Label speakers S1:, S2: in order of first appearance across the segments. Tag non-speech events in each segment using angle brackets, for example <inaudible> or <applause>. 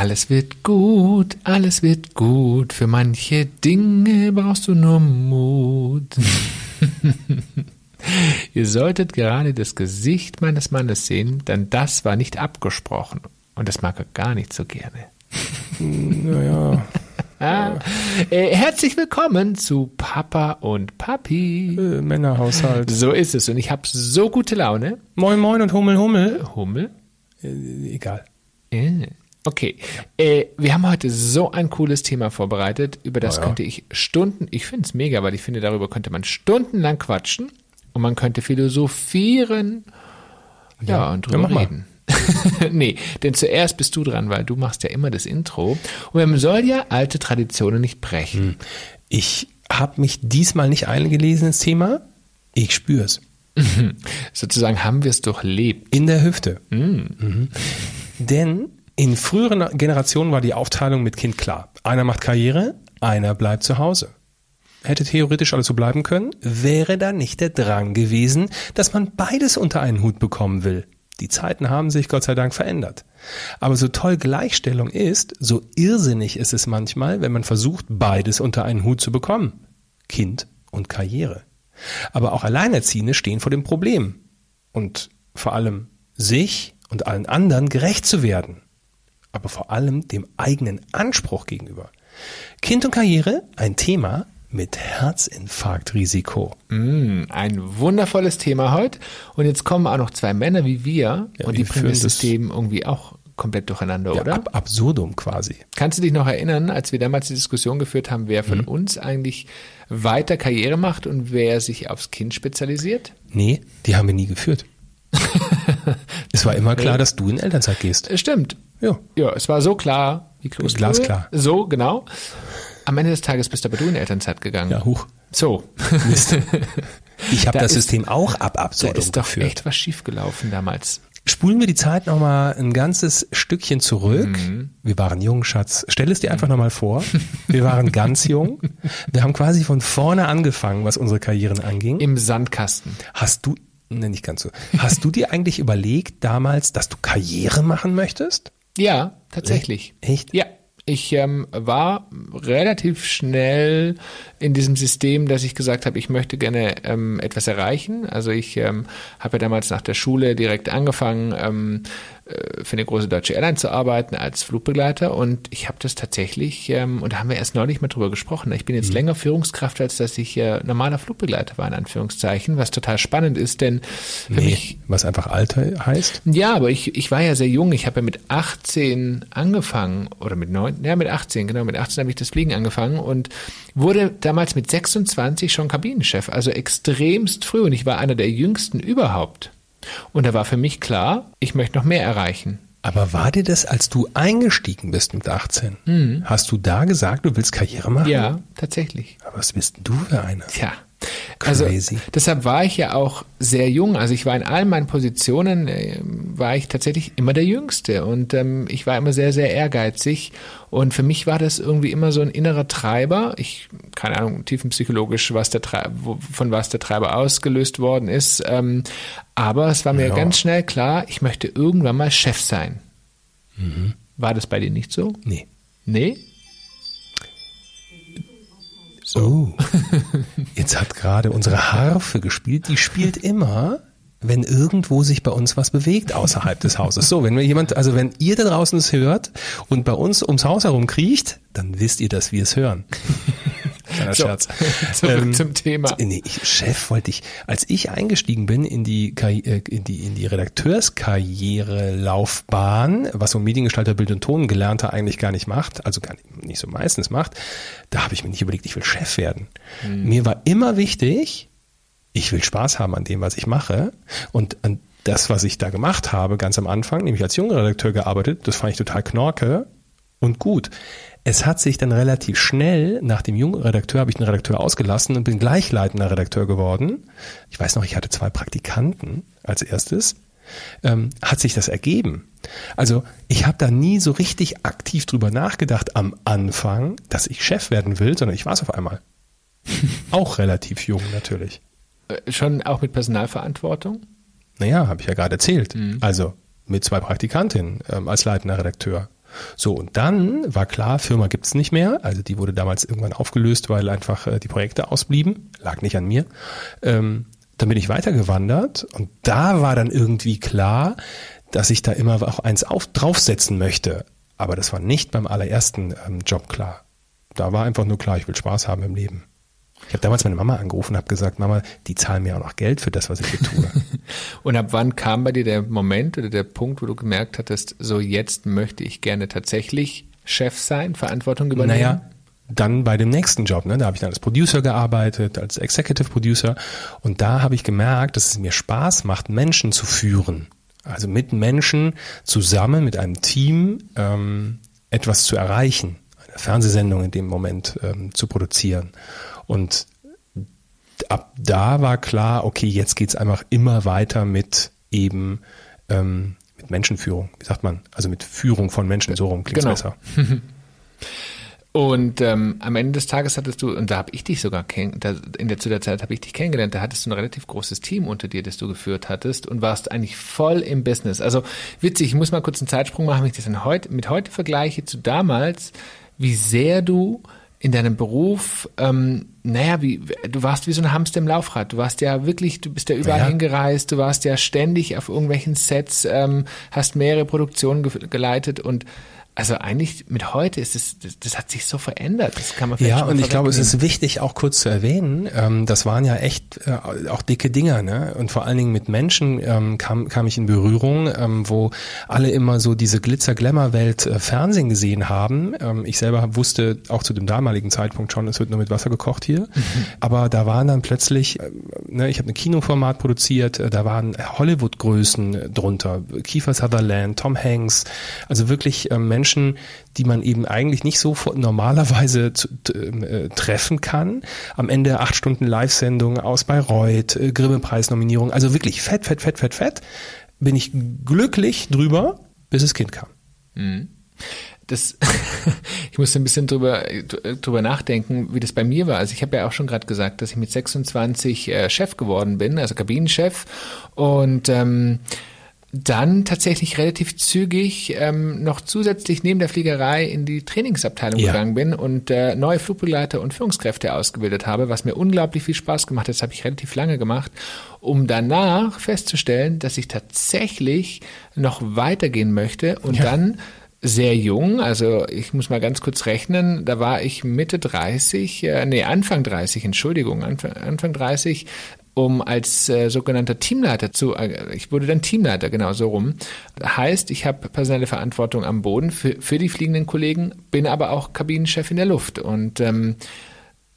S1: Alles wird gut, alles wird gut. Für manche Dinge brauchst du nur Mut. <laughs> Ihr solltet gerade das Gesicht meines Mannes sehen, denn das war nicht abgesprochen. Und das mag er gar nicht so gerne.
S2: Naja. <laughs>
S1: Ah, äh, herzlich willkommen zu Papa und Papi.
S2: Äh, Männerhaushalt.
S1: So ist es. Und ich habe so gute Laune.
S2: Moin Moin und Hummel Hummel.
S1: Hummel?
S2: Äh, egal.
S1: Äh, Okay, äh, wir haben heute so ein cooles Thema vorbereitet, über das
S2: ja.
S1: könnte ich Stunden, ich finde es mega, weil ich finde, darüber könnte man stundenlang quatschen und man könnte philosophieren, ja,
S2: Ja,
S1: und
S2: ja,
S1: drüber
S2: mal.
S1: reden. <laughs> nee, denn zuerst bist du dran, weil du machst ja immer das Intro und man soll ja alte Traditionen nicht brechen.
S2: Ich habe mich diesmal nicht eingelesen ins Thema. Ich spür's.
S1: Sozusagen haben wir es durchlebt.
S2: In der Hüfte. Mhm. Denn in früheren Generationen war die Aufteilung mit Kind klar. Einer macht Karriere, einer bleibt zu Hause. Hätte theoretisch alles so bleiben können, wäre da nicht der Drang gewesen, dass man beides unter einen Hut bekommen will. Die Zeiten haben sich Gott sei Dank verändert. Aber so toll Gleichstellung ist, so irrsinnig ist es manchmal, wenn man versucht, beides unter einen Hut zu bekommen. Kind und Karriere. Aber auch Alleinerziehende stehen vor dem Problem. Und vor allem sich und allen anderen gerecht zu werden. Aber vor allem dem eigenen Anspruch gegenüber. Kind und Karriere, ein Thema mit Herzinfarktrisiko.
S1: Mm, ein wundervolles Thema heute. Und jetzt kommen auch noch zwei Männer wie wir
S2: Ja,
S1: und die bringen
S2: führen
S1: das System irgendwie auch komplett durcheinander,
S2: Ja,
S1: oder?
S2: ab absurdum quasi.
S1: Kannst du dich noch erinnern, als wir damals die Diskussion geführt haben, wer
S2: Mhm.
S1: von uns eigentlich weiter Karriere macht und wer sich aufs Kind spezialisiert?
S2: Nee, die haben wir nie geführt. <laughs> es war immer klar, dass du in Elternzeit gehst.
S1: Stimmt.
S2: Ja.
S1: Ja, es war so klar wie Kloßbrühe.
S2: Glasklar.
S1: So, genau. Am Ende des Tages bist aber du in Elternzeit gegangen.
S2: Ja, huch.
S1: So.
S2: Mist. <laughs> Ich habe
S1: Da
S2: das
S1: ist-
S2: System auch ab
S1: Da
S2: absurdum
S1: ist doch
S2: geführt.
S1: echt was schiefgelaufen damals.
S2: Spulen wir die Zeit nochmal ein ganzes Stückchen zurück.
S1: Mhm.
S2: Wir waren jung, Schatz. Stell es dir einfach nochmal vor. Wir waren <laughs> ganz jung. Wir haben quasi von vorne angefangen, was unsere Karrieren anging.
S1: Im Sandkasten.
S2: Hast du, ne, nicht ganz so. Hast du dir eigentlich überlegt damals, dass du Karriere machen möchtest?
S1: Ja, tatsächlich.
S2: Echt?
S1: Ja, ich ähm, war relativ schnell in diesem System, dass ich gesagt habe, ich möchte gerne ähm, etwas erreichen. Also ich ähm, habe ja damals nach der Schule direkt angefangen, ähm, äh, für eine große deutsche Airline zu arbeiten als Flugbegleiter und ich habe das tatsächlich, ähm, und da haben wir erst neulich mal drüber gesprochen, ich bin jetzt länger Führungskraft, als dass ich äh, normaler Flugbegleiter war, in Anführungszeichen, was total spannend ist, denn für mich
S2: Nee, was einfach Alter heißt?
S1: ja, aber ich, ich war ja sehr jung. Ich habe ja mit 18 angefangen oder mit 9, ja mit 18, genau, mit 18 habe ich das Fliegen angefangen und wurde damals mit 26 schon Kabinenchef, also extremst früh und ich war einer der jüngsten überhaupt. Und da war für mich klar, ich möchte noch mehr erreichen.
S2: Aber war dir das, als du eingestiegen bist mit 18, hast du da gesagt, du willst Karriere machen?
S1: Mhm. Ja, tatsächlich.
S2: Aber was bist denn du für einer?
S1: Tja. Also
S2: Crazy.
S1: deshalb war ich ja auch sehr jung. Also ich war in all meinen Positionen, äh, war ich tatsächlich immer der Jüngste und ähm, ich war immer sehr, sehr ehrgeizig. Und für mich war das irgendwie immer so ein innerer Treiber. Ich, keine Ahnung, tiefenpsychologisch, was der Tre wo, von was der Treiber ausgelöst worden ist. Ähm, aber es war mir
S2: Ja.
S1: ganz schnell klar, ich möchte irgendwann mal Chef sein.
S2: Mhm.
S1: War das bei dir nicht so?
S2: Nee.
S1: Nee?
S2: Oh. Jetzt hat gerade unsere Harfe gespielt. Die spielt immer, wenn irgendwo sich bei uns was bewegt außerhalb des Hauses. So, wenn wir jemand, also wenn ihr da draußen es hört und bei uns ums Haus herum kriecht, dann wisst ihr, dass wir es hören. Kleiner
S1: So,
S2: Scherz. <laughs>
S1: zurück
S2: Ähm,
S1: zum Thema.
S2: Nee, ich, Chef wollte ich, als ich eingestiegen bin in die, äh, in die, in die Redakteurskarrierelaufbahn, was so ein Mediengestalter Bild und Ton gelernter eigentlich gar nicht macht, also gar nicht, nicht so meistens macht, da habe ich mir nicht überlegt, ich will Chef werden. Mir war immer wichtig, ich will Spaß haben an dem, was ich mache und an das, was ich da gemacht habe, ganz am Anfang, nämlich als junger Redakteur gearbeitet, das fand ich total knorke und gut. Es hat sich dann relativ schnell, nach dem jungen Redakteur habe ich den Redakteur ausgelassen und bin gleich leitender Redakteur geworden. Ich weiß noch, ich hatte zwei Praktikanten als erstes. Ähm, hat sich das ergeben. Also ich habe da nie so richtig aktiv drüber nachgedacht am Anfang, dass ich Chef werden will, sondern ich war es auf einmal. <laughs> Auch relativ jung natürlich.
S1: Äh, Schon auch mit Personalverantwortung?
S2: Naja, habe ich ja gerade erzählt. Also mit zwei Praktikantinnen ähm, als leitender Redakteur. So, und dann war klar, Firma gibt's nicht mehr. Also die wurde damals irgendwann aufgelöst, weil einfach äh, die Projekte ausblieben. Lag nicht an mir. Ähm, dann bin ich weitergewandert und da war dann irgendwie klar, dass ich da immer auch eins auf, draufsetzen möchte. Aber das war nicht beim allerersten ähm, Job klar. Da war einfach nur klar, ich will Spaß haben im Leben. Ich habe damals meine Mama angerufen und habe gesagt, Mama, die zahlen mir auch noch Geld für das, was ich hier tue. <laughs>
S1: und ab wann kam bei dir der Moment oder der Punkt, wo du gemerkt hattest, so jetzt möchte ich gerne tatsächlich Chef sein, Verantwortung übernehmen?
S2: Naja, dann bei dem nächsten Job, ne, da habe ich dann als Producer gearbeitet, als Executive Producer und da habe ich gemerkt, dass es mir Spaß macht, Menschen zu führen. Also mit Menschen zusammen, mit einem Team ähm, etwas zu erreichen, eine Fernsehsendung in dem Moment ähm, zu produzieren. Und ab da war klar, okay, jetzt geht's einfach immer weiter mit eben ähm, mit Menschenführung. Wie sagt man? Also mit Führung von Menschen, so rum klingt genau. besser. <laughs>
S1: Und ähm, am Ende des Tages hattest du, und da habe ich dich sogar kennengelernt, in der zu der Zeit habe ich dich kennengelernt, da hattest du ein relativ großes Team unter dir, das du geführt hattest und warst eigentlich voll im Business. Also witzig, ich muss mal kurz einen Zeitsprung machen, wenn ich das dann heute, mit heute vergleiche zu damals, wie sehr du in deinem Beruf, ähm, naja, wie, du warst wie so ein Hamster im Laufrad. Du warst ja wirklich, du bist ja überall ja. hingereist, du warst ja ständig auf irgendwelchen Sets, ähm, hast mehrere Produktionen ge geleitet und also eigentlich mit heute ist es, das, das hat sich so verändert. Das kann man
S2: vielleicht Ja, und ich glaube, es ist wichtig auch kurz zu erwähnen, ähm, das waren ja echt äh, auch dicke Dinger, ne? Und vor allen Dingen mit Menschen ähm, kam, kam ich in Berührung, ähm, wo alle immer so diese Glitzer-Glamour-Welt äh, Fernsehen gesehen haben. Ähm, ich selber wusste auch zu dem damaligen Zeitpunkt schon, es wird nur mit Wasser gekocht hier. Mhm. Aber da waren dann plötzlich, äh, ne, ich habe ein Kinoformat produziert, äh, da waren Hollywood-Größen drunter, Kiefer Sutherland, Tom Hanks, also wirklich äh, Menschen, Menschen, die man eben eigentlich nicht so normalerweise zu, äh, treffen kann. Am Ende acht Stunden Live-Sendung aus Bayreuth, äh, Grimme-Preisnominierung, also wirklich fett, fett, fett, fett, fett. Bin ich glücklich drüber, bis das Kind kam. Mhm
S1: das, <laughs> ich musste ein bisschen drüber, drüber nachdenken, wie das bei mir war. Also ich habe ja auch schon gerade gesagt, dass ich mit 26 äh, Chef geworden bin, also Kabinenchef. Und ähm, dann tatsächlich relativ zügig ähm, noch zusätzlich neben der Fliegerei in die Trainingsabteilung ja. gegangen bin und äh, neue Flugbegleiter und Führungskräfte ausgebildet habe, was mir unglaublich viel Spaß gemacht hat. Das habe ich relativ lange gemacht, um danach festzustellen, dass ich tatsächlich noch weitergehen möchte und ja. dann sehr jung, also ich muss mal ganz kurz rechnen, da war ich Mitte 30, äh, nee, Anfang 30, Entschuldigung, Anfang, Anfang 30, um als äh, sogenannter Teamleiter zu, äh, ich wurde dann Teamleiter, genau so rum. Heißt, ich habe personelle Verantwortung am Boden für, für die fliegenden Kollegen, bin aber auch Kabinenchef in der Luft. Und ähm,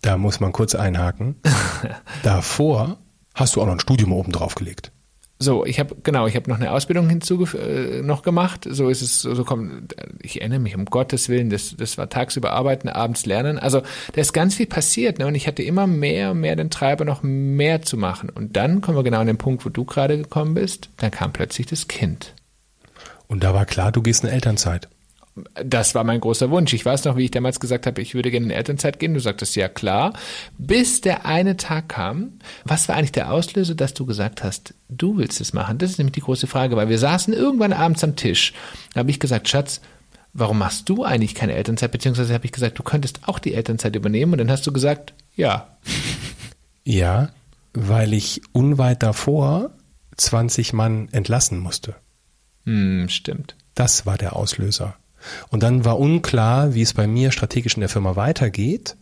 S2: da muss man kurz einhaken. <laughs> Davor hast du auch noch ein Studium oben drauf gelegt.
S1: So, ich habe genau, ich habe noch eine Ausbildung hinzu äh, noch gemacht. So ist es, so kommt. Ich erinnere mich um Gottes willen, das, das war tagsüber arbeiten, abends lernen. Also da ist ganz viel passiert, ne? Und ich hatte immer mehr und mehr den Treiber, noch mehr zu machen. Und dann kommen wir genau an den Punkt, wo du gerade gekommen bist. Dann kam plötzlich das Kind.
S2: Und da war klar, du gehst in Elternzeit
S1: das war mein großer Wunsch. Ich weiß noch, wie ich damals gesagt habe, ich würde gerne in Elternzeit gehen. Du sagtest ja klar. Bis der eine Tag kam. Was war eigentlich der Auslöser, dass du gesagt hast, du willst es machen? Das ist nämlich die große Frage, weil wir saßen irgendwann abends am Tisch. Da habe ich gesagt, Schatz, warum machst du eigentlich keine Elternzeit? Beziehungsweise habe ich gesagt, du könntest auch die Elternzeit übernehmen. Und dann hast du gesagt, ja. <laughs>
S2: Ja, weil ich unweit davor 20 Mann entlassen musste.
S1: Hm, stimmt.
S2: Das war der Auslöser. Und dann war unklar, wie es bei mir strategisch in der Firma weitergeht.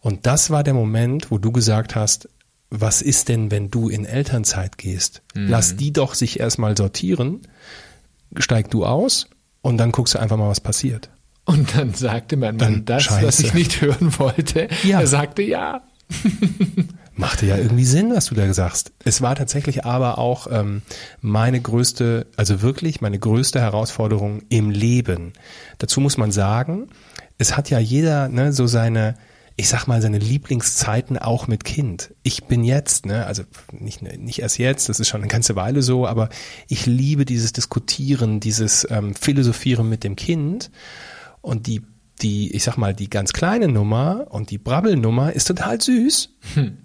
S2: Und das war der Moment, wo du gesagt hast, was ist denn, wenn du in Elternzeit gehst? Mhm. Lass die doch sich erstmal sortieren, steig du aus und dann guckst du einfach mal, was passiert.
S1: Und dann sagte mein Mann das, Scheiße. was ich nicht hören wollte. Ja. Er sagte ja. <laughs>
S2: Machte ja irgendwie Sinn, was du da sagst. Es war tatsächlich aber auch ähm, meine größte, also wirklich meine größte Herausforderung im Leben. Dazu muss man sagen, es hat ja jeder ne, so seine, ich sag mal, seine Lieblingszeiten auch mit Kind. Ich bin jetzt, ne, also nicht, nicht erst jetzt, das ist schon eine ganze Weile so, aber ich liebe dieses Diskutieren, dieses ähm, Philosophieren mit dem Kind. Und die, die, ich sag mal, die ganz kleine Nummer und die Brabbelnummer ist total süß. Hm.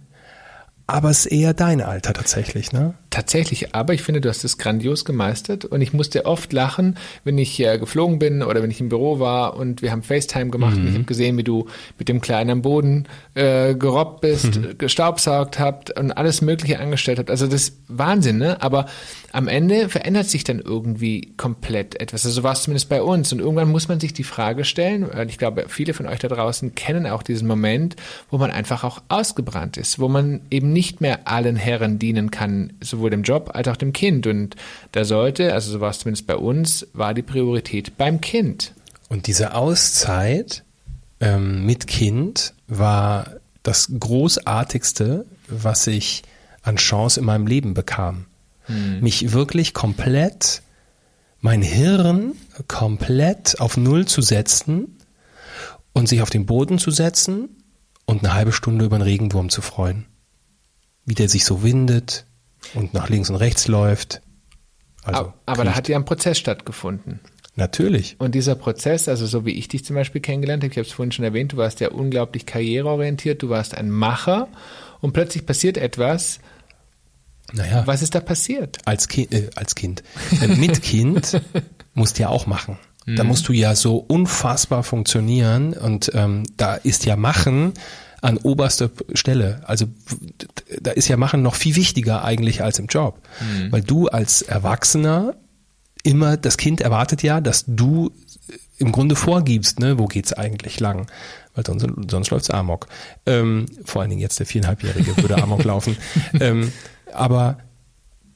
S2: Aber es ist eher dein Alter tatsächlich, ne?
S1: Tatsächlich, aber ich finde, du hast es grandios gemeistert und ich musste oft lachen, wenn ich äh, geflogen bin oder wenn ich im Büro war und wir haben FaceTime gemacht mhm. und ich habe gesehen, wie du mit dem Kleinen am Boden äh, gerobbt bist, mhm. gestaubsaugt habt und alles Mögliche angestellt habt. Also das ist Wahnsinn, ne? Aber am Ende verändert sich dann irgendwie komplett etwas. Also so war es zumindest bei uns. Und irgendwann muss man sich die Frage stellen, weil ich glaube, viele von euch da draußen kennen auch diesen Moment, wo man einfach auch ausgebrannt ist, wo man eben nicht mehr allen Herren dienen kann, sowohl dem Job als auch dem Kind. Und da sollte, also so war es zumindest bei uns, war die Priorität beim Kind.
S2: Und diese Auszeit ähm, mit Kind war das Großartigste, was ich an Chance in meinem Leben bekam. Hm. Mich wirklich komplett, mein Hirn komplett auf Null zu setzen und sich auf den Boden zu setzen und eine halbe Stunde über einen Regenwurm zu freuen. Wie der sich so windet und nach links und rechts läuft.
S1: Also aber, aber da hat ja ein Prozess stattgefunden.
S2: Natürlich.
S1: Und dieser Prozess, also so wie ich dich zum Beispiel kennengelernt habe, ich habe es vorhin schon erwähnt, du warst ja unglaublich karriereorientiert, du warst ein Macher und plötzlich passiert etwas. Naja. Was ist da passiert?
S2: Als Kind, äh, als Kind. Äh, mit Kind <laughs> musst du ja auch machen. Da mhm. musst du ja so unfassbar funktionieren und ähm, da ist ja Machen an oberster Stelle. Also da ist ja Machen noch viel wichtiger eigentlich als im Job. Mhm. Weil du als Erwachsener immer, das Kind erwartet ja, dass du im Grunde vorgibst, ne, wo geht's eigentlich lang? Weil sonst, sonst läuft's Amok. Ähm, vor allen Dingen jetzt der viereinhalbjährige würde Amok laufen. <laughs> Ähm, aber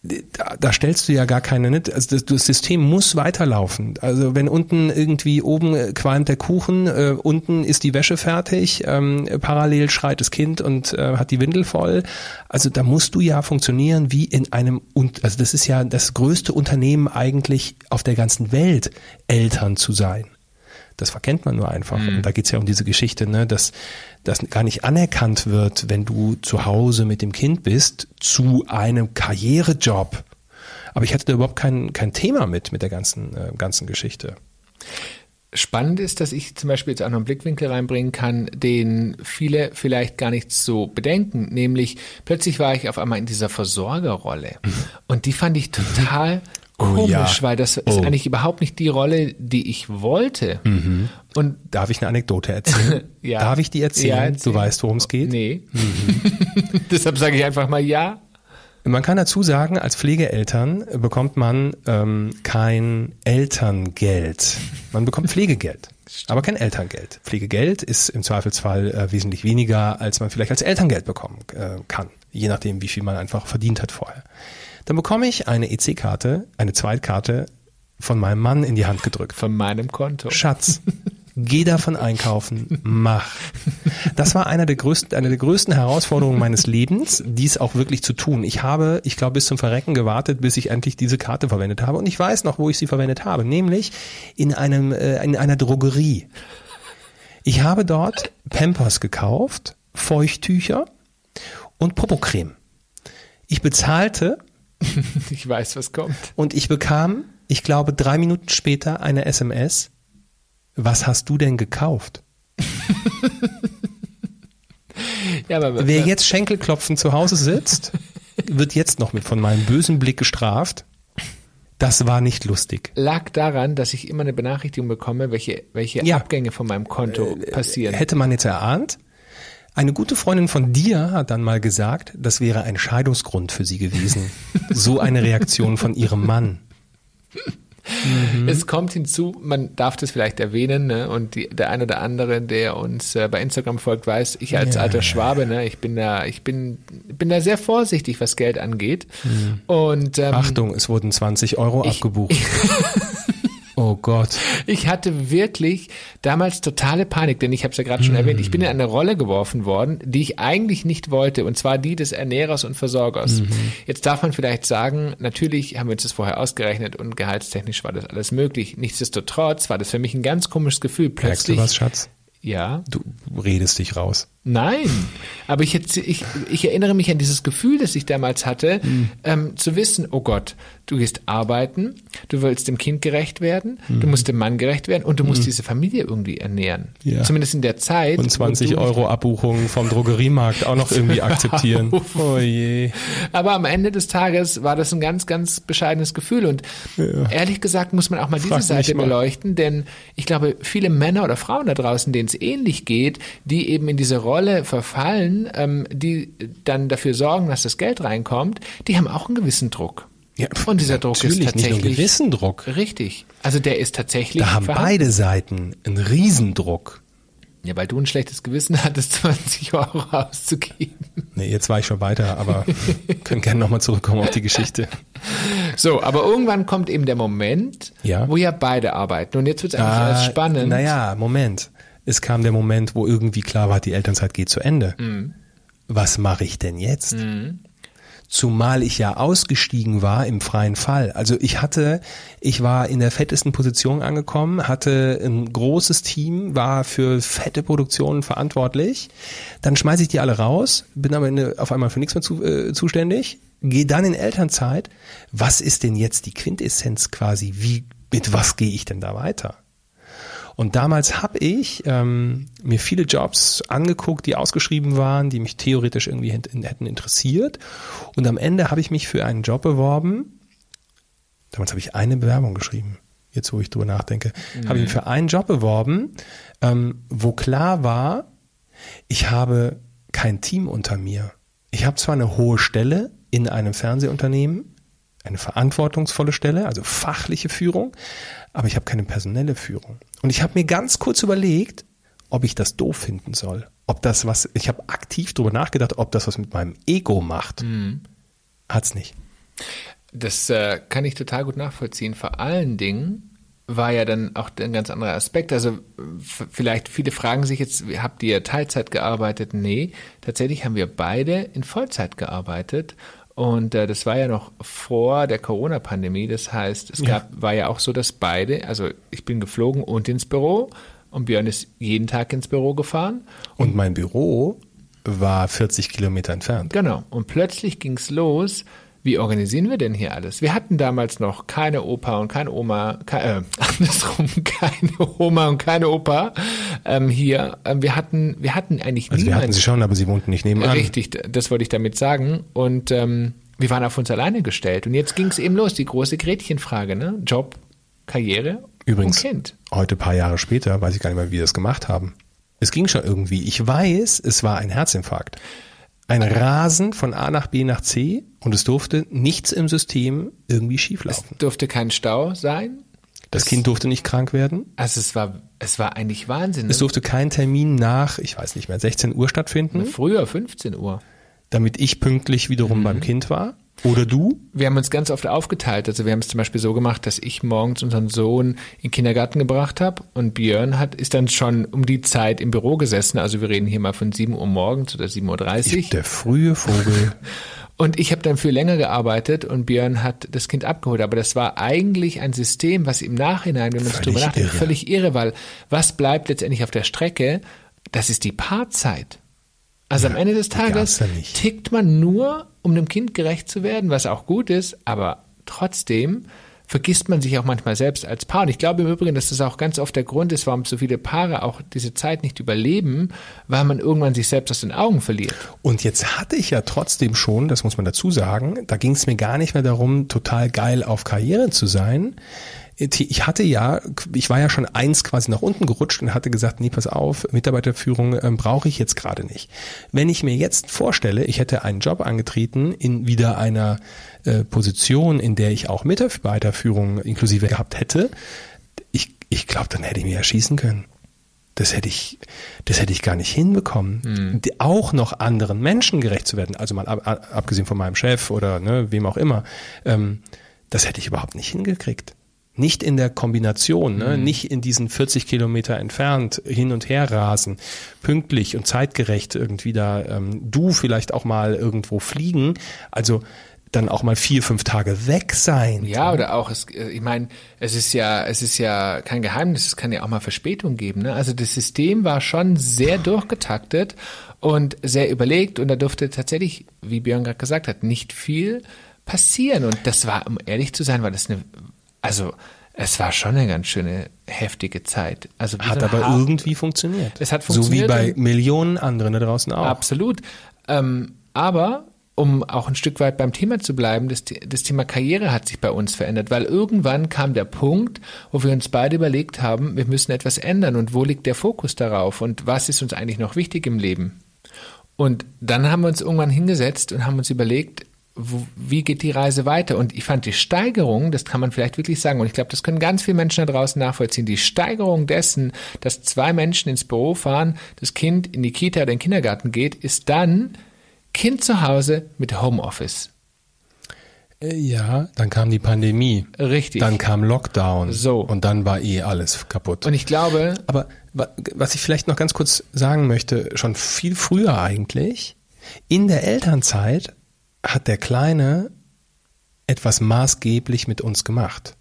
S2: da, da stellst du ja gar keine, nicht? also das, das System muss weiterlaufen. Also wenn unten irgendwie oben äh, qualmt der Kuchen, äh, unten ist die Wäsche fertig, ähm, parallel schreit das Kind und äh, hat die Windel voll. Also da musst du ja funktionieren wie in einem, also das ist ja das größte Unternehmen eigentlich auf der ganzen Welt, Eltern zu sein. Das verkennt man nur einfach. Mhm. Und da geht's ja um diese Geschichte, ne, dass das gar nicht anerkannt wird, wenn du zu Hause mit dem Kind bist, zu einem Karrierejob. Aber ich hatte da überhaupt kein, kein Thema mit, mit der ganzen, äh, ganzen Geschichte.
S1: Spannend ist, dass ich zum Beispiel jetzt auch noch einen Blickwinkel reinbringen kann, den viele vielleicht gar nicht so bedenken. Nämlich, plötzlich war ich auf einmal in dieser Versorgerrolle. Mhm. Und die fand ich total <laughs> komisch, oh, ja. weil das ist oh. eigentlich überhaupt nicht die Rolle, die ich wollte.
S2: Mhm. Und darf ich eine Anekdote erzählen? <laughs> ja. Darf ich die erzählen? Ja, erzähl. Du weißt, worum es geht?
S1: Nee. Mhm. <laughs> Deshalb sage ich einfach mal ja.
S2: Man kann dazu sagen, als Pflegeeltern bekommt man ähm, kein Elterngeld. Man bekommt Pflegegeld, <laughs> aber kein Elterngeld. Pflegegeld ist im Zweifelsfall äh, wesentlich weniger, als man vielleicht als Elterngeld bekommen äh, kann, je nachdem, wie viel man einfach verdient hat vorher. Dann bekomme ich eine EC-Karte, eine Zweitkarte von meinem Mann in die Hand gedrückt.
S1: Von meinem Konto.
S2: Schatz, <laughs> geh davon einkaufen, mach. Das war einer der größten, eine der größten Herausforderungen meines Lebens, dies auch wirklich zu tun. Ich habe, ich glaube, bis zum Verrecken gewartet, bis ich endlich diese Karte verwendet habe. Und ich weiß noch, wo ich sie verwendet habe, nämlich in einem, äh, in einer Drogerie. Ich habe dort Pampers gekauft, Feuchttücher und Popocreme. Ich bezahlte <laughs>
S1: ich weiß, was kommt.
S2: Und ich bekam, ich glaube, drei Minuten später eine SMS. Was hast du denn gekauft? <laughs> ja, aber, Wer jetzt Schenkelklopfen zu Hause sitzt, <laughs> wird jetzt noch mit von meinem bösen Blick gestraft. Das war nicht lustig.
S1: Lag daran, dass ich immer eine Benachrichtigung bekomme, welche, welche ja. Abgänge von meinem Konto äh, passieren.
S2: Hätte man jetzt erahnt. Eine gute Freundin von dir hat dann mal gesagt, das wäre ein Scheidungsgrund für sie gewesen. so eine Reaktion von ihrem Mann.
S1: Mhm. Es kommt hinzu, man darf das vielleicht erwähnen, ne? und die, der ein oder andere, der uns äh, bei Instagram folgt, weiß, ich als ja, alter Schwabe, ne? ich bin da, ich bin, bin da sehr vorsichtig, was Geld angeht. Mhm. Und
S2: ähm, Achtung, es wurden 20 Euro ich, abgebucht. <laughs> Oh Gott.
S1: Ich hatte wirklich damals totale Panik, denn ich habe es ja gerade schon mm. erwähnt, ich bin in eine Rolle geworfen worden, die ich eigentlich nicht wollte, und zwar die des Ernährers und Versorgers. Mm Jetzt darf man vielleicht sagen, natürlich haben wir uns das vorher ausgerechnet und gehaltstechnisch war das alles möglich. Nichtsdestotrotz war das für mich ein ganz komisches Gefühl.
S2: Plötzlich, Merkst du was, Schatz?
S1: Ja.
S2: Du redest dich raus.
S1: Nein, aber ich, ich, ich erinnere mich an dieses Gefühl, das ich damals hatte,
S2: Mhm.
S1: ähm, zu wissen, oh Gott, du gehst arbeiten, du willst dem Kind gerecht werden,
S2: Mhm.
S1: du musst dem Mann gerecht werden und du musst diese Familie irgendwie ernähren.
S2: Ja.
S1: Zumindest in der Zeit.
S2: Und
S1: wo
S2: 20
S1: du-
S2: Euro Abbuchung vom Drogeriemarkt auch noch irgendwie <laughs> akzeptieren. Oh je.
S1: Aber am Ende des Tages war das ein ganz, ganz bescheidenes Gefühl. Und ehrlich gesagt muss man auch mal diese
S2: Frag mich
S1: Seite
S2: mal.
S1: beleuchten, denn ich glaube, viele Männer oder Frauen da draußen, denen es ähnlich geht, die eben in diese Rolle verfallen, ähm, die dann dafür sorgen, dass das Geld reinkommt, die haben auch einen gewissen Druck.
S2: Ja,
S1: Und dieser Druck ist
S2: natürlich nicht nur einen
S1: tatsächlich
S2: gewissen Druck.
S1: Richtig. Also der ist tatsächlich.
S2: Da haben
S1: vorhanden.
S2: beide Seiten einen Riesendruck.
S1: Ja, weil du ein schlechtes Gewissen hattest, <laughs> 20 Euro auszugeben.
S2: Nee, jetzt war ich schon weiter, aber <laughs> können gerne nochmal zurückkommen auf die Geschichte.
S1: So, aber irgendwann kommt eben der Moment,
S2: Ja.
S1: wo ja beide arbeiten. Und jetzt wird es eigentlich erst spannend.
S2: Naja, Moment. Es kam der Moment, wo irgendwie klar war, die Elternzeit geht zu Ende.
S1: Mhm.
S2: Was mache ich denn jetzt? Zumal ich ja ausgestiegen war im freien Fall. Also ich hatte, ich war in der fettesten Position angekommen, hatte ein großes Team, war für fette Produktionen verantwortlich. Dann schmeiße ich die alle raus, bin aber auf einmal für nichts mehr zu, äh, zuständig, gehe dann in Elternzeit. Was ist denn jetzt die Quintessenz quasi? Wie, mit was gehe ich denn da weiter? Und damals habe ich ähm, mir viele Jobs angeguckt, die ausgeschrieben waren, die mich theoretisch irgendwie hätt- hätten interessiert. Und am Ende habe ich mich für einen Job beworben. Damals habe ich eine Bewerbung geschrieben. Jetzt, wo ich drüber nachdenke, habe ich mich für einen Job beworben, ähm, wo klar war, ich habe kein Team unter mir. Ich habe zwar eine hohe Stelle in einem Fernsehunternehmen, eine verantwortungsvolle Stelle, also fachliche Führung, aber ich habe keine personelle Führung. Und ich habe mir ganz kurz überlegt, ob ich das doof finden soll. Ob das was, ich habe aktiv darüber nachgedacht, ob das was mit meinem Ego macht. Hat's nicht.
S1: Das äh, kann ich total gut nachvollziehen. Vor allen Dingen war ja dann auch ein ganz anderer Aspekt. Also vielleicht viele fragen sich jetzt, habt ihr Teilzeit gearbeitet? Nee, tatsächlich haben wir beide in Vollzeit gearbeitet. Und äh, das war ja noch vor der Corona-Pandemie. Das heißt, es gab, war ja auch so, dass beide, also ich bin geflogen und ins Büro und Björn ist jeden Tag ins Büro gefahren.
S2: Und mein Büro war 40 Kilometer entfernt.
S1: Genau. Und plötzlich ging's los. Wie organisieren wir denn hier alles? Wir hatten damals noch keine Opa und keine Oma, ke äh, <laughs> andersrum, keine Oma und keine Opa ähm, hier. Ähm, wir hatten, wir hatten eigentlich
S2: Also wir
S1: niemanden.
S2: hatten sie schon, aber sie wohnten nicht nebenan.
S1: Richtig, das wollte ich damit sagen. Und ähm, wir waren auf uns alleine gestellt. Und jetzt ging's eben los, die große Gretchenfrage, ne? Job, Karriere
S2: Übrigens,
S1: und Kind.
S2: heute paar Jahre später, weiß ich gar nicht mehr, wie wir das gemacht haben. Es ging schon irgendwie. Ich weiß, es war ein Herzinfarkt. Ein Rasen von A nach B nach C und es durfte nichts im System irgendwie schieflaufen.
S1: Durfte kein Stau sein.
S2: Das Kind durfte nicht krank werden.
S1: Also es war, es war eigentlich Wahnsinn. Ne?
S2: Es durfte kein Termin nach, ich weiß nicht mehr, 16 Uhr stattfinden,
S1: Früher 15 Uhr.
S2: damit ich pünktlich wiederum beim Kind war. Oder du?
S1: Wir haben uns ganz oft aufgeteilt. Also wir haben es zum Beispiel so gemacht, dass ich morgens unseren Sohn in den Kindergarten gebracht habe und Björn hat, ist dann schon um die Zeit im Büro gesessen. Also wir reden hier mal von 7 Uhr morgens oder 7.30 Uhr.
S2: Ich, der frühe Vogel. <laughs>
S1: Und ich habe dann viel länger gearbeitet und Björn hat das Kind abgeholt. Aber das war eigentlich ein System, was im Nachhinein, wenn man
S2: Völlig
S1: drüber nachdenkt,
S2: irre.
S1: völlig irre, weil was bleibt letztendlich auf der Strecke? Das ist die Paarzeit. Also am Ende des Tages
S2: ja
S1: tickt man nur, um dem Kind gerecht zu werden, was auch gut ist, aber trotzdem vergisst man sich auch manchmal selbst als Paar. Und ich glaube im Übrigen, dass das auch ganz oft der Grund ist, warum so viele Paare auch diese Zeit nicht überleben, weil man irgendwann sich selbst aus den Augen verliert.
S2: Und jetzt hatte ich ja trotzdem schon, das muss man dazu sagen, da ging es mir gar nicht mehr darum, total geil auf Karriere zu sein. Ich hatte ja, ich war ja schon eins quasi nach unten gerutscht und hatte gesagt, nee, pass auf, Mitarbeiterführung ähm, brauche ich jetzt gerade nicht. Wenn ich mir jetzt vorstelle, ich hätte einen Job angetreten in wieder einer äh, Position, in der ich auch Mitarbeiterführung inklusive gehabt hätte, ich, ich glaube, dann hätte ich mich erschießen können. Das hätte ich, das hätte ich gar nicht hinbekommen. Die- Auch noch anderen Menschen gerecht zu werden, also mal ab, abgesehen von meinem Chef oder ne, wem auch immer, ähm, das hätte ich überhaupt nicht hingekriegt. Nicht in der Kombination, ne? nicht in diesen 40 Kilometer entfernt hin und her rasen, pünktlich und zeitgerecht irgendwie da, ähm, du vielleicht auch mal irgendwo fliegen. Also dann auch mal vier, fünf Tage weg sein.
S1: Ja, oder auch, es, äh, ich meine, es ist ja, es ist ja kein Geheimnis, es kann ja auch mal Verspätung geben. Ne? Also das System war schon sehr durchgetaktet und sehr überlegt und da durfte tatsächlich, wie Björn gerade gesagt hat, nicht viel passieren. Und das war, um ehrlich zu sein, war das eine, also es war schon eine ganz schöne heftige Zeit. Also
S2: hat so aber Hafen. irgendwie funktioniert.
S1: Es hat funktioniert.
S2: So wie bei Millionen anderen da draußen auch.
S1: Absolut. Ähm, aber um auch ein Stück weit beim Thema zu bleiben, das, das Thema Karriere hat sich bei uns verändert, weil irgendwann kam der Punkt, wo wir uns beide überlegt haben, wir müssen etwas ändern und wo liegt der Fokus darauf und was ist uns eigentlich noch wichtig im Leben? Und dann haben wir uns irgendwann hingesetzt und haben uns überlegt, wo, wie geht die Reise weiter? Und ich fand die Steigerung, das kann man vielleicht wirklich sagen, und ich glaube, das können ganz viele Menschen da draußen nachvollziehen, die Steigerung dessen, dass zwei Menschen ins Büro fahren, das Kind in die Kita oder in den Kindergarten geht, ist dann, Kind zu Hause mit Homeoffice.
S2: Äh, ja, dann kam die Pandemie.
S1: Richtig.
S2: Dann kam Lockdown.
S1: So.
S2: Und dann war eh alles kaputt.
S1: Und ich glaube.
S2: Aber was ich vielleicht noch ganz kurz sagen möchte, schon viel früher eigentlich, in der Elternzeit hat der Kleine etwas maßgeblich mit uns gemacht.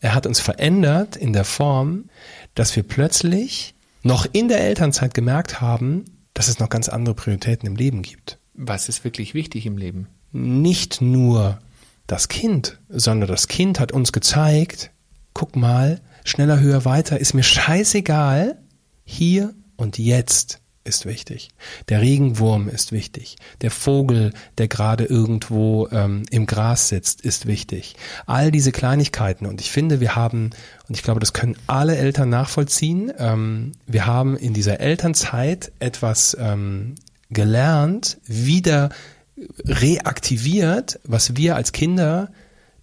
S2: Er hat uns verändert in der Form, dass wir plötzlich noch in der Elternzeit gemerkt haben, dass es noch ganz andere Prioritäten im Leben gibt.
S1: Was ist wirklich wichtig im Leben?
S2: Nicht nur das Kind, sondern das Kind hat uns gezeigt, guck mal, schneller, höher, weiter, ist mir scheißegal, hier und jetzt ist wichtig. Der Regenwurm ist wichtig. Der Vogel, der gerade irgendwo ähm, im Gras sitzt, ist wichtig. All diese Kleinigkeiten. Und ich finde, wir haben, und ich glaube, das können alle Eltern nachvollziehen, ähm, wir haben in dieser Elternzeit etwas ähm, gelernt, wieder reaktiviert, was wir als Kinder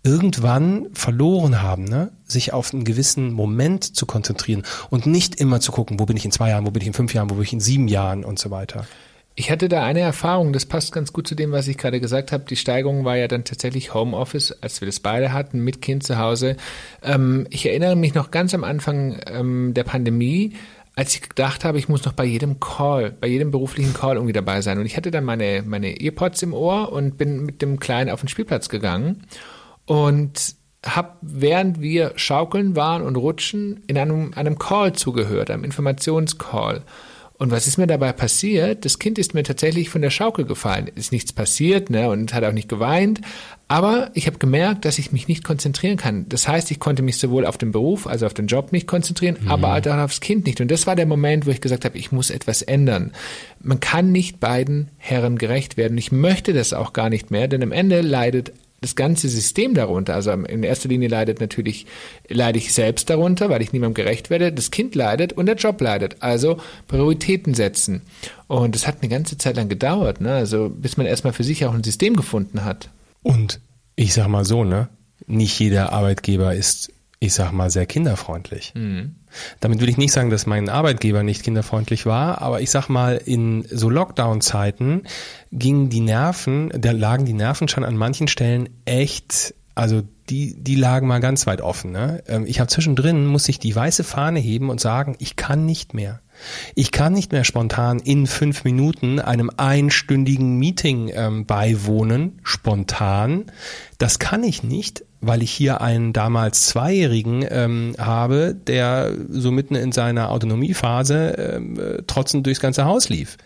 S2: irgendwann verloren haben, ne? sich auf einen gewissen Moment zu konzentrieren und nicht immer zu gucken, wo bin ich in zwei Jahren, wo bin ich in fünf Jahren, wo bin ich in sieben Jahren und so weiter.
S1: Ich hatte da eine Erfahrung, das passt ganz gut zu dem, was ich gerade gesagt habe. Die Steigerung war ja dann tatsächlich Homeoffice, als wir das beide hatten, mit Kind zu Hause. Ähm, ich erinnere mich noch ganz am Anfang ähm, der Pandemie, als ich gedacht habe, ich muss noch bei jedem Call, bei jedem beruflichen Call irgendwie dabei sein. Und ich hatte dann meine, meine Earpods im Ohr und bin mit dem Kleinen auf den Spielplatz gegangen und habe, während wir schaukeln waren und rutschen, in einem, einem Call zugehört, einem Informationscall. Und was ist mir dabei passiert? Das Kind ist mir tatsächlich von der Schaukel gefallen. Ist nichts passiert, ne, und hat auch nicht geweint. Aber ich habe gemerkt, dass ich mich nicht konzentrieren kann. Das heißt, ich konnte mich sowohl auf den Beruf, also auf den Job nicht konzentrieren, mhm. aber auch aufs Kind nicht. Und das war der Moment, wo ich gesagt habe, ich muss etwas ändern. Man kann nicht beiden Herren gerecht werden. Ich möchte das auch gar nicht mehr, denn am Ende leidet das ganze System darunter. Also in erster Linie leidet natürlich, leide ich selbst darunter, weil ich niemandem gerecht werde. Das Kind leidet und der Job leidet. Also Prioritäten setzen. Und das hat eine ganze Zeit lang gedauert, ne? Also bis man erstmal für sich auch ein System gefunden hat.
S2: Und ich sag mal so, ne? Nicht jeder Arbeitgeber ist ich sag mal, sehr kinderfreundlich. Mhm. Damit will ich nicht sagen, dass mein Arbeitgeber nicht kinderfreundlich war, aber ich sag mal, in so Lockdown-Zeiten gingen die Nerven, da lagen die Nerven schon an manchen Stellen echt, also die, die lagen mal ganz weit offen. Ne? Ähm, ich habe zwischendrin, muss ich die weiße Fahne heben und sagen, ich kann nicht mehr. Ich kann nicht mehr spontan in fünf Minuten einem einstündigen Meeting ähm, beiwohnen, spontan. Das kann ich nicht, weil ich hier einen damals Zweijährigen ähm, habe, der so mitten in seiner Autonomiephase ähm, äh, trotzend durchs ganze Haus lief.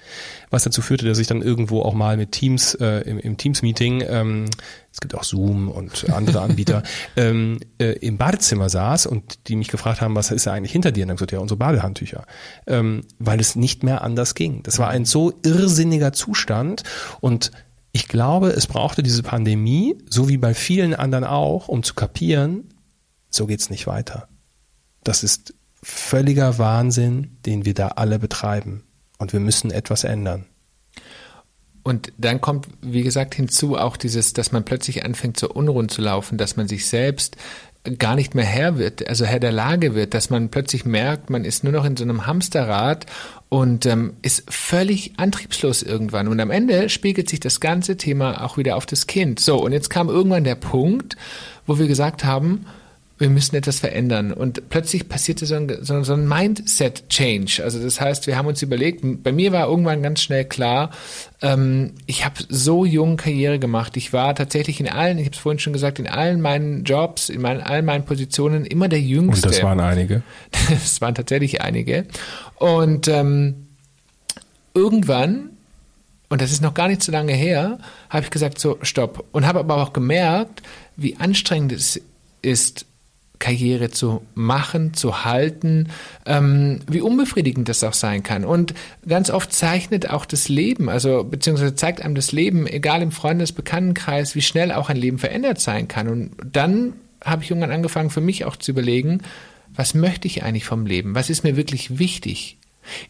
S2: Was dazu führte, dass ich dann irgendwo auch mal mit Teams, äh, im, im Teams-Meeting, ähm, es gibt auch Zoom und andere Anbieter, <laughs> ähm, äh, im Badezimmer saß und die mich gefragt haben, was ist da eigentlich hinter dir? Und dann gesagt, ja, unsere Badehandtücher. Ähm, weil es nicht mehr anders ging. Das war ein so irrsinniger Zustand und ich glaube, es brauchte diese Pandemie, so wie bei vielen anderen auch, um zu kapieren, so geht's nicht weiter. Das ist völliger Wahnsinn, den wir da alle betreiben. Und wir müssen etwas ändern.
S1: Und dann kommt, wie gesagt, hinzu auch dieses, dass man plötzlich anfängt, so unrund zu laufen, dass man sich selbst gar nicht mehr Herr wird, also Herr der Lage wird, dass man plötzlich merkt, man ist nur noch in so einem Hamsterrad und ähm, ist völlig antriebslos irgendwann. Und am Ende spiegelt sich das ganze Thema auch wieder auf das Kind. So, und jetzt kam irgendwann der Punkt, wo wir gesagt haben, wir müssen etwas verändern. Und plötzlich passierte so ein, so, so ein Mindset-Change. Also das heißt, wir haben uns überlegt, bei mir war irgendwann ganz schnell klar, ähm, ich habe so jung Karriere gemacht. Ich war tatsächlich in allen, ich habe es vorhin schon gesagt, in allen meinen Jobs, in meinen, allen meinen Positionen immer der Jüngste.
S2: Und das waren einige. <laughs>
S1: Das waren tatsächlich einige. Und ähm, irgendwann und das ist noch gar nicht so lange her, habe ich gesagt, so, stopp. Und habe aber auch gemerkt, wie anstrengend es ist, Karriere zu machen, zu halten, ähm, wie unbefriedigend das auch sein kann. Und ganz oft zeichnet auch das Leben, also beziehungsweise zeigt einem das Leben, egal im Freundes-, Bekanntenkreis, wie schnell auch ein Leben verändert sein kann. Und dann habe ich irgendwann angefangen, für mich auch zu überlegen, was möchte ich eigentlich vom Leben? Was ist mir wirklich wichtig?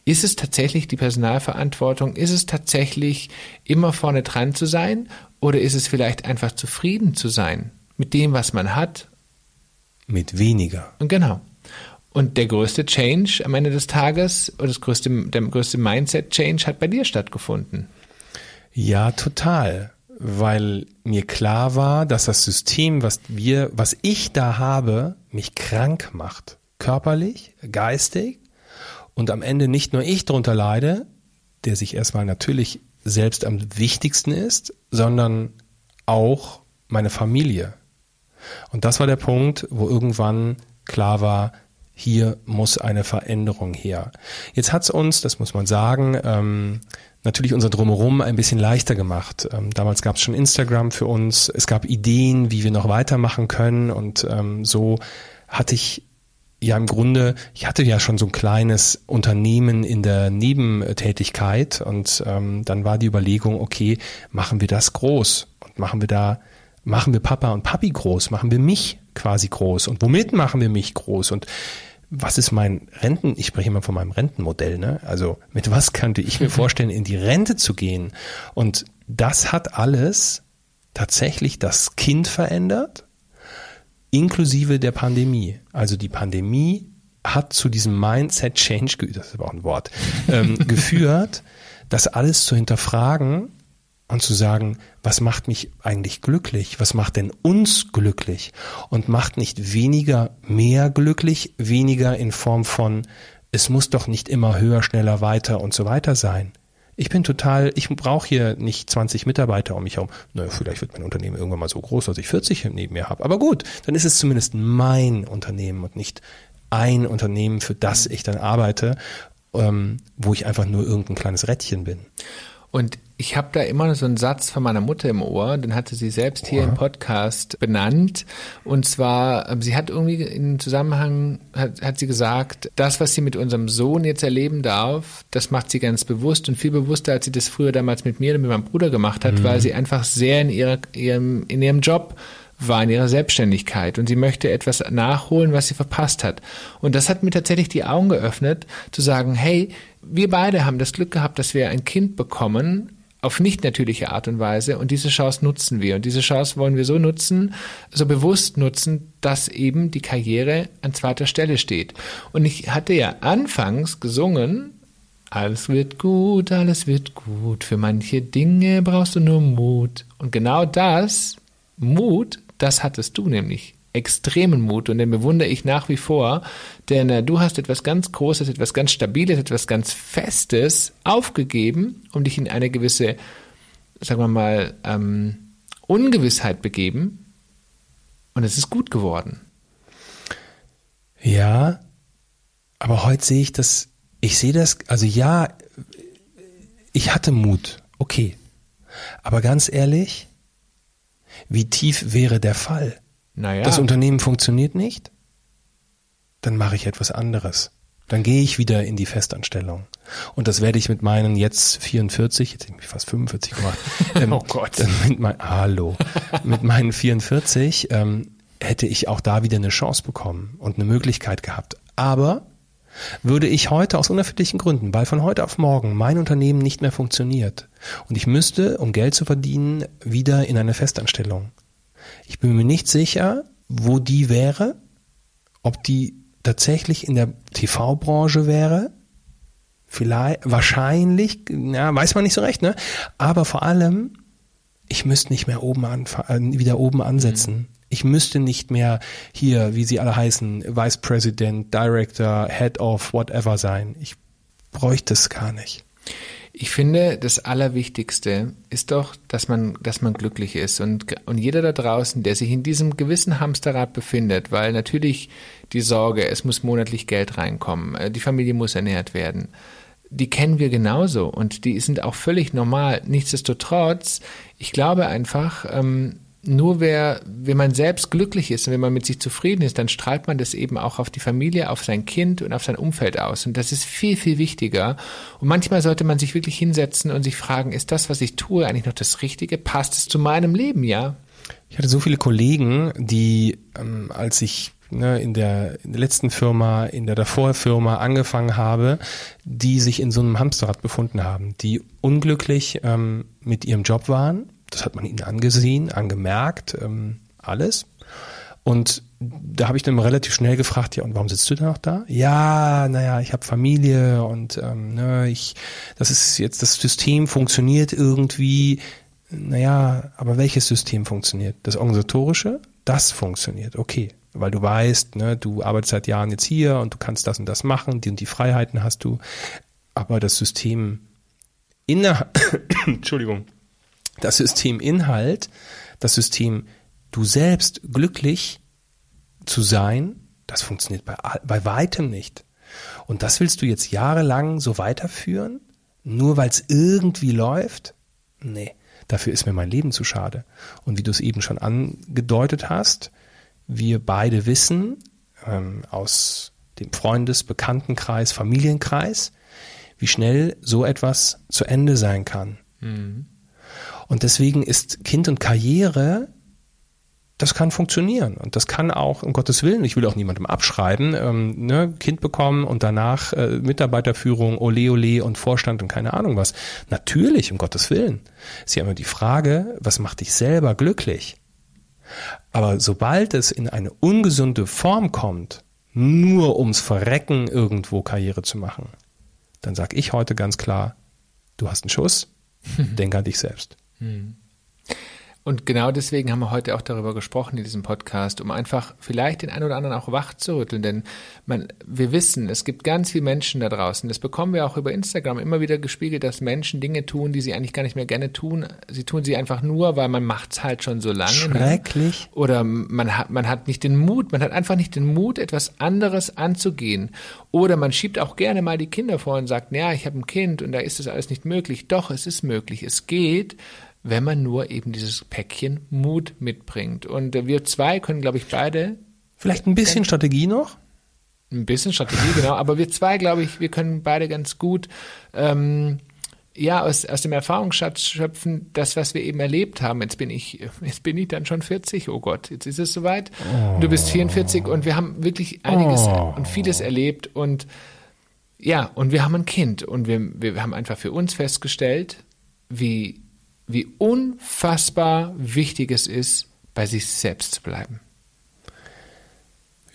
S1: Ist es tatsächlich die Personalverantwortung? Ist es tatsächlich immer vorne dran zu sein? Oder ist es vielleicht einfach zufrieden zu sein mit dem, was man hat
S2: mit weniger.
S1: Genau. Und der größte Change am Ende des Tages oder das größte, der größte Mindset-Change hat bei dir stattgefunden.
S2: Ja, total. Weil mir klar war, dass das System, was wir, was ich da habe, mich krank macht. Körperlich, geistig. Und am Ende nicht nur ich drunter leide, der sich erstmal natürlich selbst am wichtigsten ist, sondern auch meine Familie. Und das war der Punkt, wo irgendwann klar war, hier muss eine Veränderung her. Jetzt hat's uns, das muss man sagen, ähm, natürlich unser Drumherum ein bisschen leichter gemacht. Ähm, damals gab's schon Instagram für uns, es gab Ideen, wie wir noch weitermachen können und ähm, so hatte ich ja im Grunde, ich hatte ja schon so ein kleines Unternehmen in der Nebentätigkeit und ähm, dann war die Überlegung, okay, machen wir das groß und machen wir da machen wir Papa und Papi groß, machen wir mich quasi groß und womit machen wir mich groß und was ist mein Renten, ich spreche immer von meinem Rentenmodell, ne? Also mit was könnte ich mir <laughs> vorstellen, in die Rente zu gehen? Und das hat alles tatsächlich das Kind verändert, inklusive der Pandemie. Also die Pandemie hat zu diesem Mindset Change, das ist aber auch ein Wort, ähm, <laughs> geführt, das alles zu hinterfragen und zu sagen, was macht mich eigentlich glücklich? Was macht denn uns glücklich? Und macht nicht weniger mehr glücklich, weniger in Form von, es muss doch nicht immer höher, schneller, weiter und so weiter sein. Ich bin total, ich brauche hier nicht 20 Mitarbeiter um mich herum. Naja, vielleicht wird mein Unternehmen irgendwann mal so groß, dass ich 40 neben mir habe. Aber gut, dann ist es zumindest mein Unternehmen und nicht ein Unternehmen, für das ich dann arbeite, ähm, wo ich einfach nur irgendein kleines Rädchen bin.
S1: Und ich habe da immer so einen Satz von meiner Mutter im Ohr, den hatte sie selbst hier im Podcast benannt. Und zwar, ähm, sie hat irgendwie im Zusammenhang, hat, hat sie gesagt, das, was sie mit unserem Sohn jetzt erleben darf, das macht sie ganz bewusst und viel bewusster, als sie das früher damals mit mir und mit meinem Bruder gemacht hat, mhm. weil sie einfach sehr in, ihrer, ihrem, in ihrem Job war in ihrer Selbstständigkeit und sie möchte etwas nachholen, was sie verpasst hat. Und das hat mir tatsächlich die Augen geöffnet, zu sagen, hey, wir beide haben das Glück gehabt, dass wir ein Kind bekommen, auf nicht natürliche Art und Weise und diese Chance nutzen wir und diese Chance wollen wir so nutzen, so bewusst nutzen, dass eben die Karriere an zweiter Stelle steht. Und ich hatte ja anfangs gesungen, alles wird gut, alles wird gut, für manche Dinge brauchst du nur Mut. Und genau das, Mut, das hattest du nämlich. Extremen Mut und den bewundere ich nach wie vor, denn äh, du hast etwas ganz Großes, etwas ganz Stabiles, etwas ganz Festes aufgegeben, um dich in eine gewisse, sagen wir mal, ähm, Ungewissheit begeben und es ist gut geworden.
S2: Ja, aber heute sehe ich das, ich sehe das, also ja, ich hatte Mut, okay. Aber ganz ehrlich, wie tief wäre der Fall?
S1: Naja.
S2: Das Unternehmen funktioniert nicht? Dann mache ich etwas anderes. Dann gehe ich wieder in die Festanstellung. Und das werde ich mit meinen jetzt 44, jetzt habe ich fast 45 gemacht. <laughs>
S1: Ähm, oh Gott.
S2: Mit mein, hallo. mit meinen 44 ähm, hätte ich auch da wieder eine Chance bekommen und eine Möglichkeit gehabt. Aber würde ich heute aus unerfindlichen Gründen, weil von heute auf morgen mein Unternehmen nicht mehr funktioniert und ich müsste, um Geld zu verdienen, wieder in eine Festanstellung. Ich bin mir nicht sicher, wo die wäre, ob die tatsächlich in der TV-Branche wäre. Vielleicht, wahrscheinlich, ja, weiß man nicht so recht, ne? Aber vor allem, ich müsste nicht mehr oben an, wieder oben ansetzen. Mhm. Ich müsste nicht mehr hier, wie sie alle heißen, Vice President, Director, Head of, whatever sein. Ich bräuchte es gar nicht.
S1: Ich finde, das Allerwichtigste ist doch, dass man, dass man glücklich ist und, und jeder da draußen, der sich in diesem gewissen Hamsterrad befindet, weil natürlich die Sorge, es muss monatlich Geld reinkommen, äh, die Familie muss ernährt werden, die kennen wir genauso und die sind auch völlig normal. Nichtsdestotrotz, ich glaube einfach, ähm, nur wer, wenn man selbst glücklich ist und wenn man mit sich zufrieden ist, dann strahlt man das eben auch auf die Familie, auf sein Kind und auf sein Umfeld aus. Und das ist viel, viel wichtiger. Und manchmal sollte man sich wirklich hinsetzen und sich fragen, ist das, was ich tue, eigentlich noch das Richtige? Passt es zu meinem Leben, ja?
S2: Ich hatte so viele Kollegen, die, ähm, als ich ne, in, der, in der letzten Firma, in der davor Firma angefangen habe, die sich in so einem Hamsterrad befunden haben, die unglücklich ähm, mit ihrem Job waren das hat man ihnen angesehen, angemerkt, ähm, alles. Und da habe ich dann relativ schnell gefragt, ja, und warum sitzt du denn noch da? Ja, naja, ich habe Familie und ähm, ne, ich, das ist jetzt, das System funktioniert irgendwie. Naja, aber welches System funktioniert? Das organisatorische? Das funktioniert, okay. Weil du weißt, ne, du arbeitest seit Jahren jetzt hier und du kannst das und das machen, die und die Freiheiten hast du. Aber das System innerhalb, <coughs> Entschuldigung, das System Inhalt, das System du selbst glücklich zu sein, das funktioniert bei, bei weitem nicht. Und das willst du jetzt jahrelang so weiterführen, nur weil es irgendwie läuft? Nee, dafür ist mir mein Leben zu schade. Und wie du es eben schon angedeutet hast, wir beide wissen ähm, aus dem Freundes-, Bekanntenkreis, Familienkreis, wie schnell so etwas zu Ende sein kann. Mhm. Und deswegen ist Kind und Karriere, das kann funktionieren. Und das kann auch, um Gottes Willen, ich will auch niemandem abschreiben, ähm, ne, Kind bekommen und danach äh, Mitarbeiterführung, Ole Ole und Vorstand und keine Ahnung was. Natürlich, um Gottes Willen. Ist ja immer die Frage, was macht dich selber glücklich? Aber sobald es in eine ungesunde Form kommt, nur ums Verrecken irgendwo Karriere zu machen, dann sag ich heute ganz klar, du hast einen Schuss, <laughs> denk an dich selbst. Hm.
S1: Und genau deswegen haben wir heute auch darüber gesprochen in diesem Podcast, um einfach vielleicht den einen oder anderen auch wach zu rütteln. Denn man, wir wissen, es gibt ganz viele Menschen da draußen. Das bekommen wir auch über Instagram immer wieder gespiegelt, dass Menschen Dinge tun, die sie eigentlich gar nicht mehr gerne tun. Sie tun sie einfach nur, weil man macht's halt schon so lange.
S2: Ne? Schrecklich.
S1: Ne? Oder man hat, man hat nicht den Mut, man hat einfach nicht den Mut, etwas anderes anzugehen. Oder man schiebt auch gerne mal die Kinder vor und sagt, naja, ich habe ein Kind und da ist das alles nicht möglich. Doch, es ist möglich. Es geht wenn man nur eben dieses Päckchen Mut mitbringt. Und äh, wir zwei können, glaube ich, beide.
S2: Vielleicht ein bisschen Strategie noch?
S1: Ein bisschen Strategie, genau. Aber wir zwei, glaube ich, wir können beide ganz gut ähm, ja, aus, aus dem Erfahrungsschatz schöpfen, das, was wir eben erlebt haben. Jetzt bin ich, <laughs> jetzt bin ich dann schon 40. Oh Gott, jetzt ist es soweit. Oh. Du bist 44 und wir haben wirklich einiges oh. und vieles erlebt und ja, und wir haben ein Kind und wir, wir haben einfach für uns festgestellt, wie wie unfassbar wichtig es ist, bei sich selbst zu bleiben.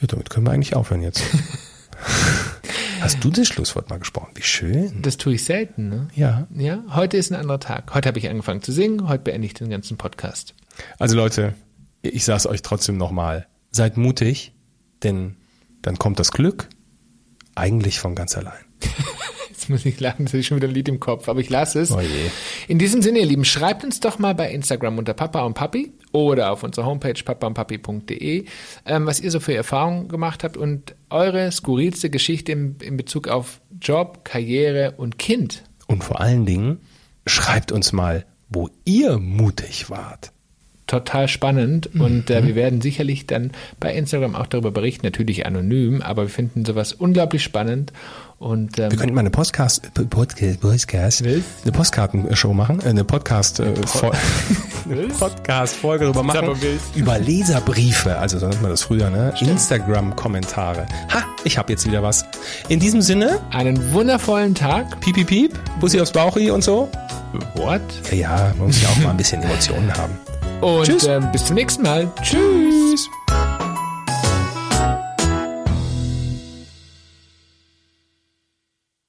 S2: Ja, damit können wir eigentlich aufhören jetzt. <laughs> Hast du das Schlusswort mal gesprochen? Wie schön.
S1: Das tue ich selten, ne?
S2: Ja.
S1: Ja, heute ist ein anderer Tag. Heute habe ich angefangen zu singen, heute beende ich den ganzen Podcast.
S2: Also Leute, ich sage es euch trotzdem nochmal. Seid mutig, denn dann kommt das Glück eigentlich von ganz allein. <laughs>
S1: Jetzt muss ich lachen, das ist schon wieder ein Lied im Kopf, aber ich lasse es. Oh In diesem Sinne, ihr Lieben, schreibt uns doch mal bei Instagram unter Papa und Papi oder auf unserer Homepage papaundpapi.de, ähm, was ihr so für Erfahrungen gemacht habt und eure skurrilste Geschichte in, in Bezug auf Job, Karriere und Kind.
S2: Und vor allen Dingen, schreibt uns mal, wo ihr mutig wart
S1: total spannend und äh, mhm. wir werden sicherlich dann bei Instagram auch darüber berichten, natürlich anonym, aber wir finden sowas unglaublich spannend und,
S2: ähm, wir könnten mal eine Podcast, Podcast, Podcast eine Postkartenshow machen, äh, eine Podcast, äh, <laughs> Podcast Folge darüber machen über Leserbriefe, also so nennt man das früher, ne? Instagram Kommentare. Ha, ich habe jetzt wieder was. In diesem Sinne
S1: einen wundervollen Tag.
S2: Piep piep piep, Bussi aufs Bauchi und so.
S1: What?
S2: Ja, ja, man muss ja auch mal ein bisschen Emotionen haben.
S1: Und Tschüss. Ähm, bis zum nächsten Mal. Tschüss.